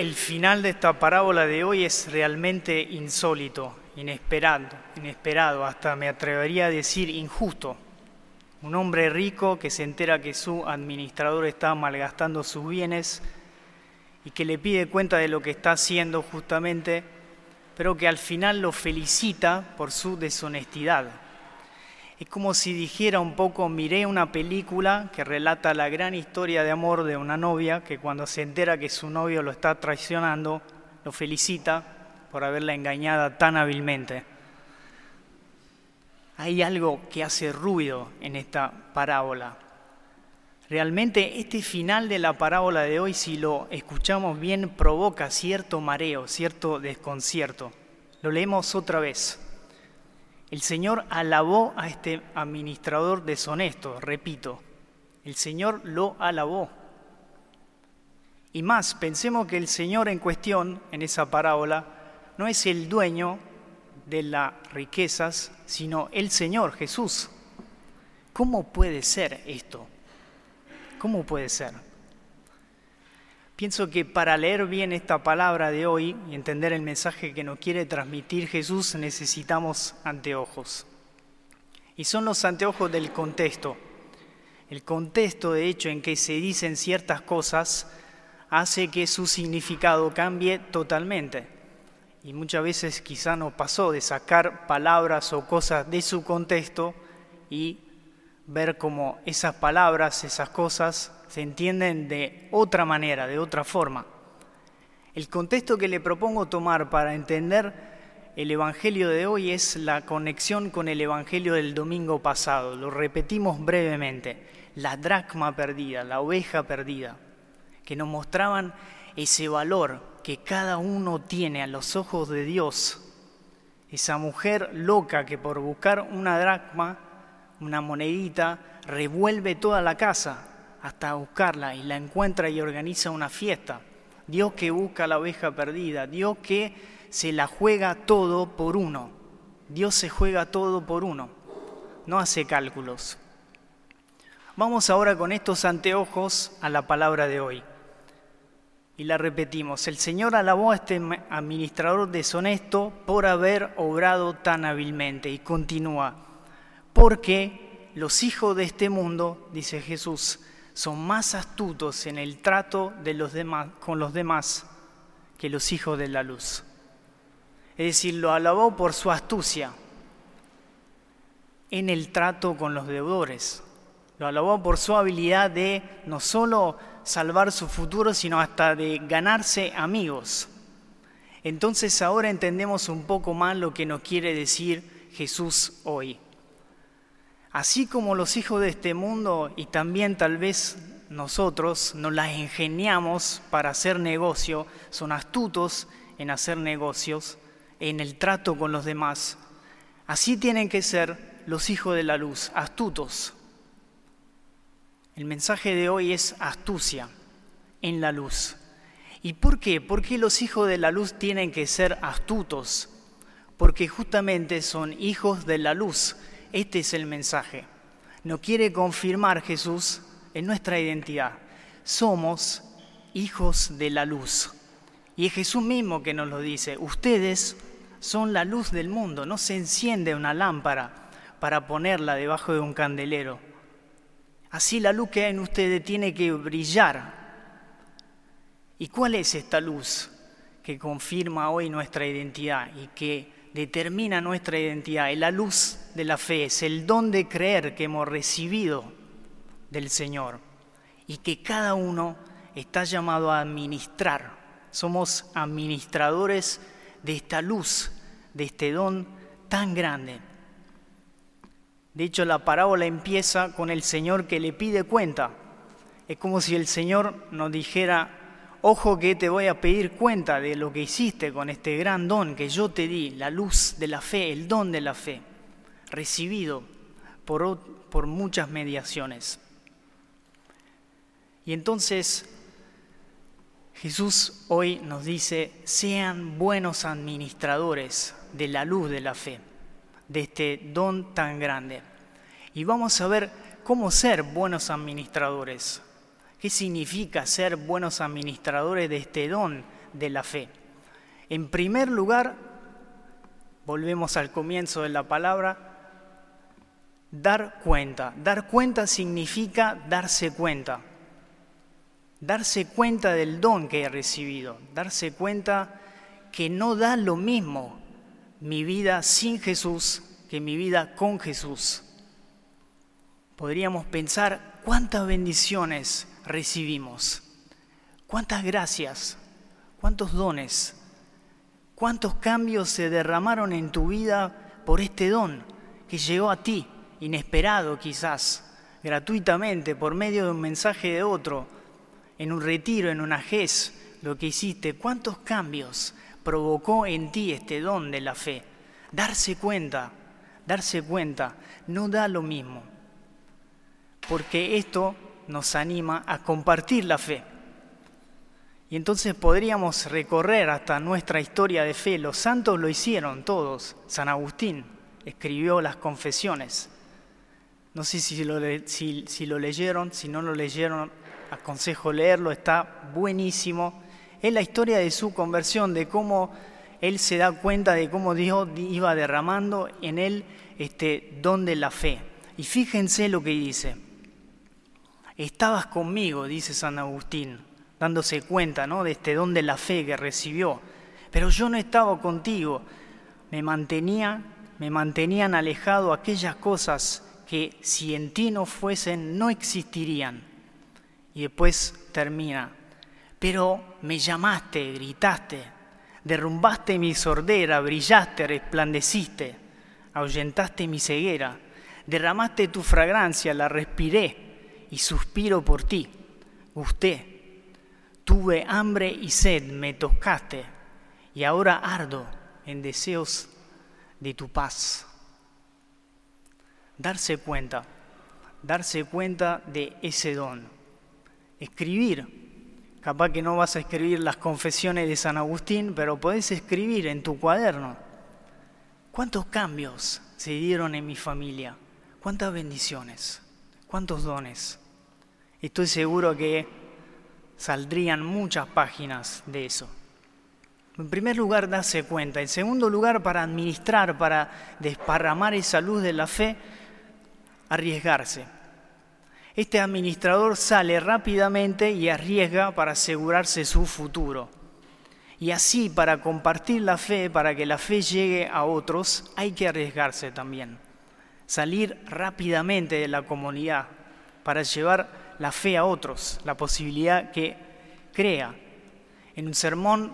el final de esta parábola de hoy es realmente insólito, inesperado, inesperado, hasta me atrevería a decir injusto. Un hombre rico que se entera que su administrador está malgastando sus bienes y que le pide cuenta de lo que está haciendo justamente, pero que al final lo felicita por su deshonestidad. Es como si dijera un poco, miré una película que relata la gran historia de amor de una novia que cuando se entera que su novio lo está traicionando, lo felicita por haberla engañada tan hábilmente. Hay algo que hace ruido en esta parábola. Realmente este final de la parábola de hoy, si lo escuchamos bien, provoca cierto mareo, cierto desconcierto. Lo leemos otra vez. El Señor alabó a este administrador deshonesto, repito, el Señor lo alabó. Y más, pensemos que el Señor en cuestión, en esa parábola, no es el dueño de las riquezas, sino el Señor Jesús. ¿Cómo puede ser esto? ¿Cómo puede ser? Pienso que para leer bien esta palabra de hoy y entender el mensaje que nos quiere transmitir Jesús necesitamos anteojos. Y son los anteojos del contexto. El contexto, de hecho, en que se dicen ciertas cosas hace que su significado cambie totalmente. Y muchas veces quizá nos pasó de sacar palabras o cosas de su contexto y ver cómo esas palabras, esas cosas se entienden de otra manera, de otra forma. El contexto que le propongo tomar para entender el Evangelio de hoy es la conexión con el Evangelio del domingo pasado. Lo repetimos brevemente. La dracma perdida, la oveja perdida, que nos mostraban ese valor que cada uno tiene a los ojos de Dios. Esa mujer loca que por buscar una dracma, una monedita, revuelve toda la casa, hasta buscarla y la encuentra y organiza una fiesta. Dios que busca la oveja perdida, Dios que se la juega todo por uno. Dios se juega todo por uno, no hace cálculos. Vamos ahora con estos anteojos a la palabra de hoy. Y la repetimos, el Señor alabó a este administrador deshonesto por haber obrado tan hábilmente. Y continúa, porque los hijos de este mundo, dice Jesús, son más astutos en el trato de los demás, con los demás que los hijos de la luz. Es decir, lo alabó por su astucia en el trato con los deudores. Lo alabó por su habilidad de no solo salvar su futuro, sino hasta de ganarse amigos. Entonces ahora entendemos un poco más lo que nos quiere decir Jesús hoy. Así como los hijos de este mundo y también tal vez nosotros nos las ingeniamos para hacer negocio, son astutos en hacer negocios, en el trato con los demás, así tienen que ser los hijos de la luz, astutos. El mensaje de hoy es astucia en la luz. ¿Y por qué? ¿Por qué los hijos de la luz tienen que ser astutos? Porque justamente son hijos de la luz este es el mensaje. No quiere confirmar Jesús en nuestra identidad. Somos hijos de la luz. Y es Jesús mismo que nos lo dice. Ustedes son la luz del mundo. No se enciende una lámpara para ponerla debajo de un candelero. Así la luz que hay en ustedes tiene que brillar. ¿Y cuál es esta luz que confirma hoy nuestra identidad y que determina nuestra identidad, la luz de la fe, es el don de creer que hemos recibido del Señor y que cada uno está llamado a administrar. Somos administradores de esta luz, de este don tan grande. De hecho, la parábola empieza con el Señor que le pide cuenta. Es como si el Señor nos dijera, ojo que te voy a pedir cuenta de lo que hiciste con este gran don que yo te di, la luz de la fe, el don de la fe, recibido por, por muchas mediaciones. Y entonces Jesús hoy nos dice, sean buenos administradores de la luz de la fe, de este don tan grande. Y vamos a ver cómo ser buenos administradores. ¿Qué significa ser buenos administradores de este don de la fe. En primer lugar, volvemos al comienzo de la palabra, dar cuenta. Dar cuenta significa darse cuenta. Darse cuenta del don que he recibido. Darse cuenta que no da lo mismo mi vida sin Jesús que mi vida con Jesús. Podríamos pensar cuántas bendiciones recibimos, cuántas gracias, cuántos dones, cuántos cambios se derramaron en tu vida por este don que llegó a ti inesperado quizás, gratuitamente, por medio de un mensaje de otro, en un retiro, en una GES, lo que hiciste, cuántos cambios provocó en ti este don de la fe. Darse cuenta, darse cuenta, no da lo mismo, porque esto nos anima a compartir la fe. Y entonces podríamos recorrer hasta nuestra historia de fe. Los santos lo hicieron todos. San Agustín escribió las confesiones. No sé si lo, si, lo leyeron, si no lo leyeron, aconsejo leerlo, está buenísimo. Es la historia de su conversión, de cómo él se da cuenta de cómo Dios iba derramando en él este don de la fe. Y fíjense lo que dice. Estabas conmigo, dice San Agustín, dándose cuenta ¿no? de este don de la fe que recibió. Pero yo no estaba contigo. Me mantenía, me mantenían alejado aquellas cosas que si en ti no fuesen, no existirían. Y después termina, pero me llamaste, gritaste, derrumbaste mi sordera, brillaste, resplandeciste, ahuyentaste mi ceguera, derramaste tu fragancia, la respiré y suspiro por ti, gusté, tuve hambre y sed, me tocaste y ahora ardo en deseos de tu paz darse cuenta, darse cuenta de ese don. Escribir, capaz que no vas a escribir las confesiones de San Agustín, pero podés escribir en tu cuaderno. ¿Cuántos cambios se dieron en mi familia? ¿Cuántas bendiciones? ¿Cuántos dones? Estoy seguro que saldrían muchas páginas de eso. En primer lugar, darse cuenta. En segundo lugar, para administrar, para desparramar esa luz de la fe, arriesgarse. Este administrador sale rápidamente y arriesga para asegurarse su futuro. Y así, para compartir la fe, para que la fe llegue a otros, hay que arriesgarse también. Salir rápidamente de la comunidad para llevar la fe a otros, la posibilidad que crea. En un sermón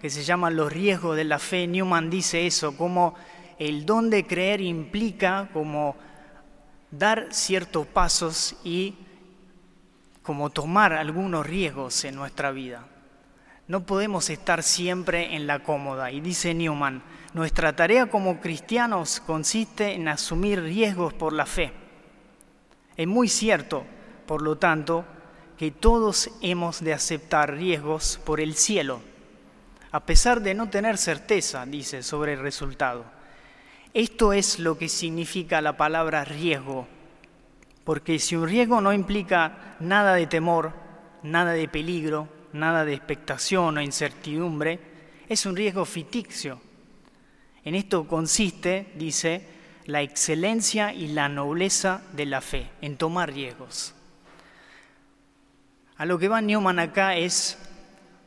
que se llama Los riesgos de la fe, Newman dice eso, como el don de creer implica como dar ciertos pasos y como tomar algunos riesgos en nuestra vida. No podemos estar siempre en la cómoda. Y dice Newman, nuestra tarea como cristianos consiste en asumir riesgos por la fe. Es muy cierto, por lo tanto, que todos hemos de aceptar riesgos por el cielo, a pesar de no tener certeza, dice, sobre el resultado. Esto es lo que significa la palabra riesgo, porque si un riesgo no implica nada de temor, nada de peligro, nada de expectación o incertidumbre, es un riesgo ficticio. En esto consiste, dice, la excelencia y la nobleza de la fe, en tomar riesgos. A lo que va Newman acá es,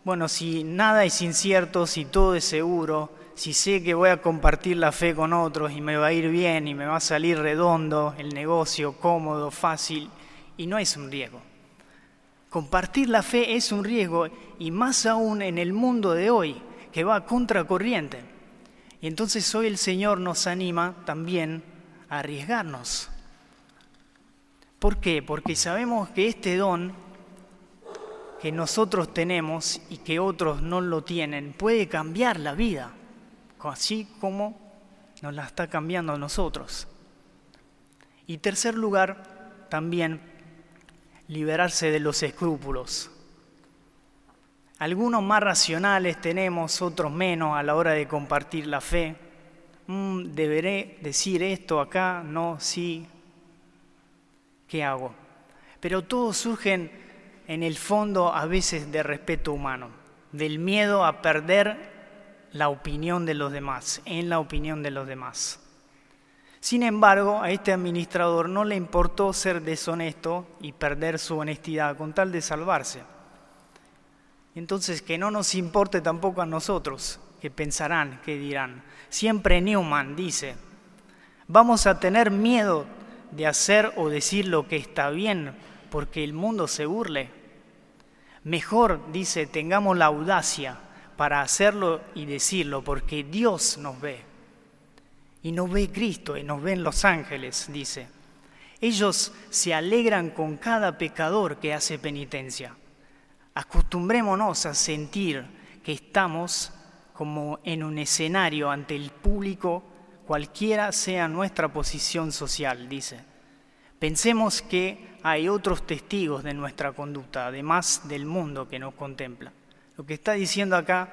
bueno, si nada es incierto, si todo es seguro, si sé que voy a compartir la fe con otros y me va a ir bien y me va a salir redondo el negocio, cómodo, fácil, y no es un riesgo. Compartir la fe es un riesgo y más aún en el mundo de hoy, que va a contracorriente. Y entonces hoy el Señor nos anima también a arriesgarnos. ¿Por qué? Porque sabemos que este don que nosotros tenemos y que otros no lo tienen puede cambiar la vida así como nos la está cambiando a nosotros. Y tercer lugar, también liberarse de los escrúpulos. Algunos más racionales tenemos, otros menos a la hora de compartir la fe. Mm, ¿Deberé decir esto acá? No, sí. ¿Qué hago? Pero todos surgen en el fondo a veces de respeto humano del miedo a perder la opinión de los demás, en la opinión de los demás. Sin embargo, a este administrador no le importó ser deshonesto y perder su honestidad con tal de salvarse. Entonces, que no nos importe tampoco a nosotros, que pensarán, que dirán. Siempre Newman dice, vamos a tener miedo de hacer o decir lo que está bien porque el mundo se burle. Mejor, dice, tengamos la audacia para hacerlo y decirlo porque Dios nos ve. Y nos ve Cristo y nos ven los ángeles, dice. Ellos se alegran con cada pecador que hace penitencia. Acostumbrémonos a sentir que estamos como en un escenario ante el público, cualquiera sea nuestra posición social, dice. Pensemos que hay otros testigos de nuestra conducta, además del mundo que nos contempla. Lo que está diciendo acá,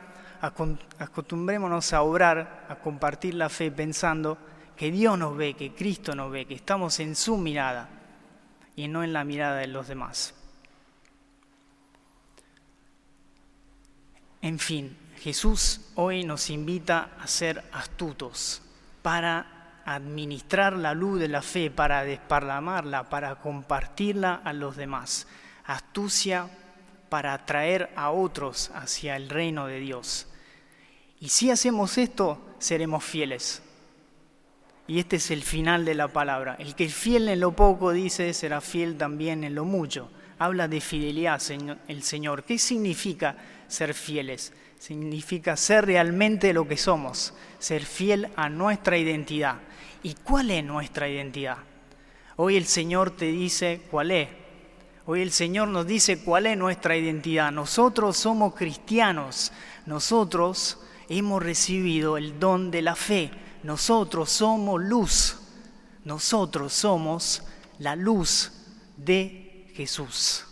acostumbrémonos a obrar, a compartir la fe pensando que Dios nos ve, que Cristo nos ve, que estamos en su mirada y no en la mirada de los demás. En fin, Jesús hoy nos invita a ser astutos para administrar la luz de la fe, para desparlamarla, para compartirla a los demás. Astucia para atraer a otros hacia el reino de Dios. Y si hacemos esto, seremos fieles. Y este es el final de la palabra. El que es fiel en lo poco, dice, será fiel también en lo mucho. Habla de fidelidad el Señor. ¿Qué significa ser fieles? Significa ser realmente lo que somos, ser fiel a nuestra identidad. ¿Y cuál es nuestra identidad? Hoy el Señor te dice cuál es. Hoy el Señor nos dice cuál es nuestra identidad. Nosotros somos cristianos. Nosotros hemos recibido el don de la fe. Nosotros somos luz. Nosotros somos la luz de Jesús.